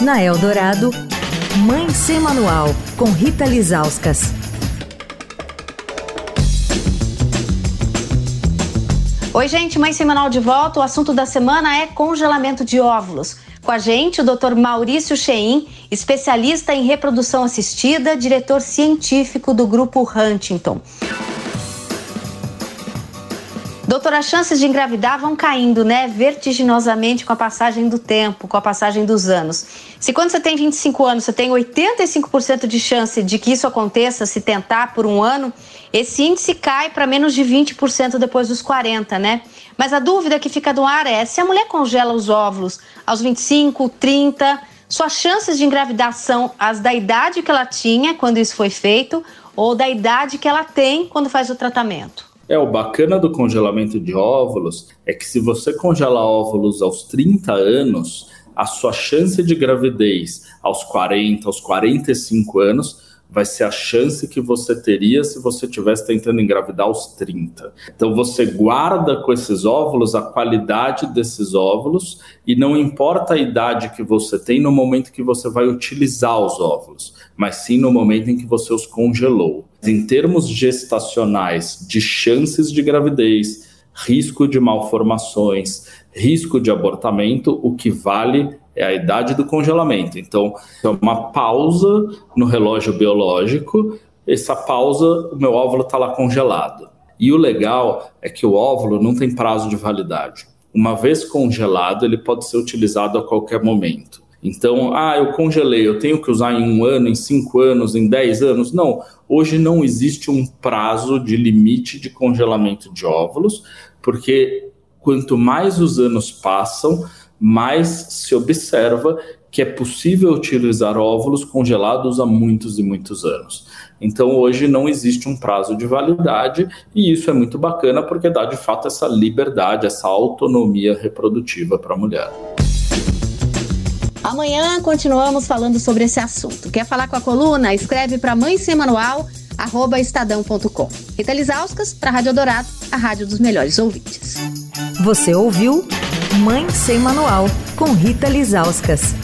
Na Eldorado, Mãe Sem Manual, com Rita Lizauskas. Oi, gente, Mãe Sem Manual de volta. O assunto da semana é congelamento de óvulos. Com a gente, o Dr. Maurício Cheim, especialista em reprodução assistida, diretor científico do grupo Huntington. Doutora, as chances de engravidar vão caindo, né? Vertiginosamente com a passagem do tempo, com a passagem dos anos. Se quando você tem 25 anos, você tem 85% de chance de que isso aconteça se tentar por um ano, esse índice cai para menos de 20% depois dos 40, né? Mas a dúvida que fica no ar é: se a mulher congela os óvulos aos 25, 30, suas chances de engravidar são as da idade que ela tinha quando isso foi feito ou da idade que ela tem quando faz o tratamento? É, o bacana do congelamento de óvulos é que se você congela óvulos aos 30 anos, a sua chance de gravidez aos 40, aos 45 anos vai ser a chance que você teria se você estivesse tentando engravidar aos 30. Então você guarda com esses óvulos a qualidade desses óvulos e não importa a idade que você tem no momento que você vai utilizar os óvulos, mas sim no momento em que você os congelou. Em termos gestacionais de chances de gravidez, risco de malformações, risco de abortamento, o que vale é a idade do congelamento. Então, é uma pausa no relógio biológico, essa pausa, o meu óvulo está lá congelado. E o legal é que o óvulo não tem prazo de validade. Uma vez congelado, ele pode ser utilizado a qualquer momento. Então, ah, eu congelei, eu tenho que usar em um ano, em cinco anos, em dez anos? Não, hoje não existe um prazo de limite de congelamento de óvulos, porque quanto mais os anos passam, mais se observa que é possível utilizar óvulos congelados há muitos e muitos anos. Então, hoje não existe um prazo de validade e isso é muito bacana porque dá de fato essa liberdade, essa autonomia reprodutiva para a mulher. Amanhã continuamos falando sobre esse assunto. Quer falar com a coluna? Escreve para mãe sem manual, arroba estadão.com. Rita Lisauskas, para a Rádio Dourado, a rádio dos melhores ouvintes. Você ouviu Mãe Sem Manual, com Rita Lizauskas.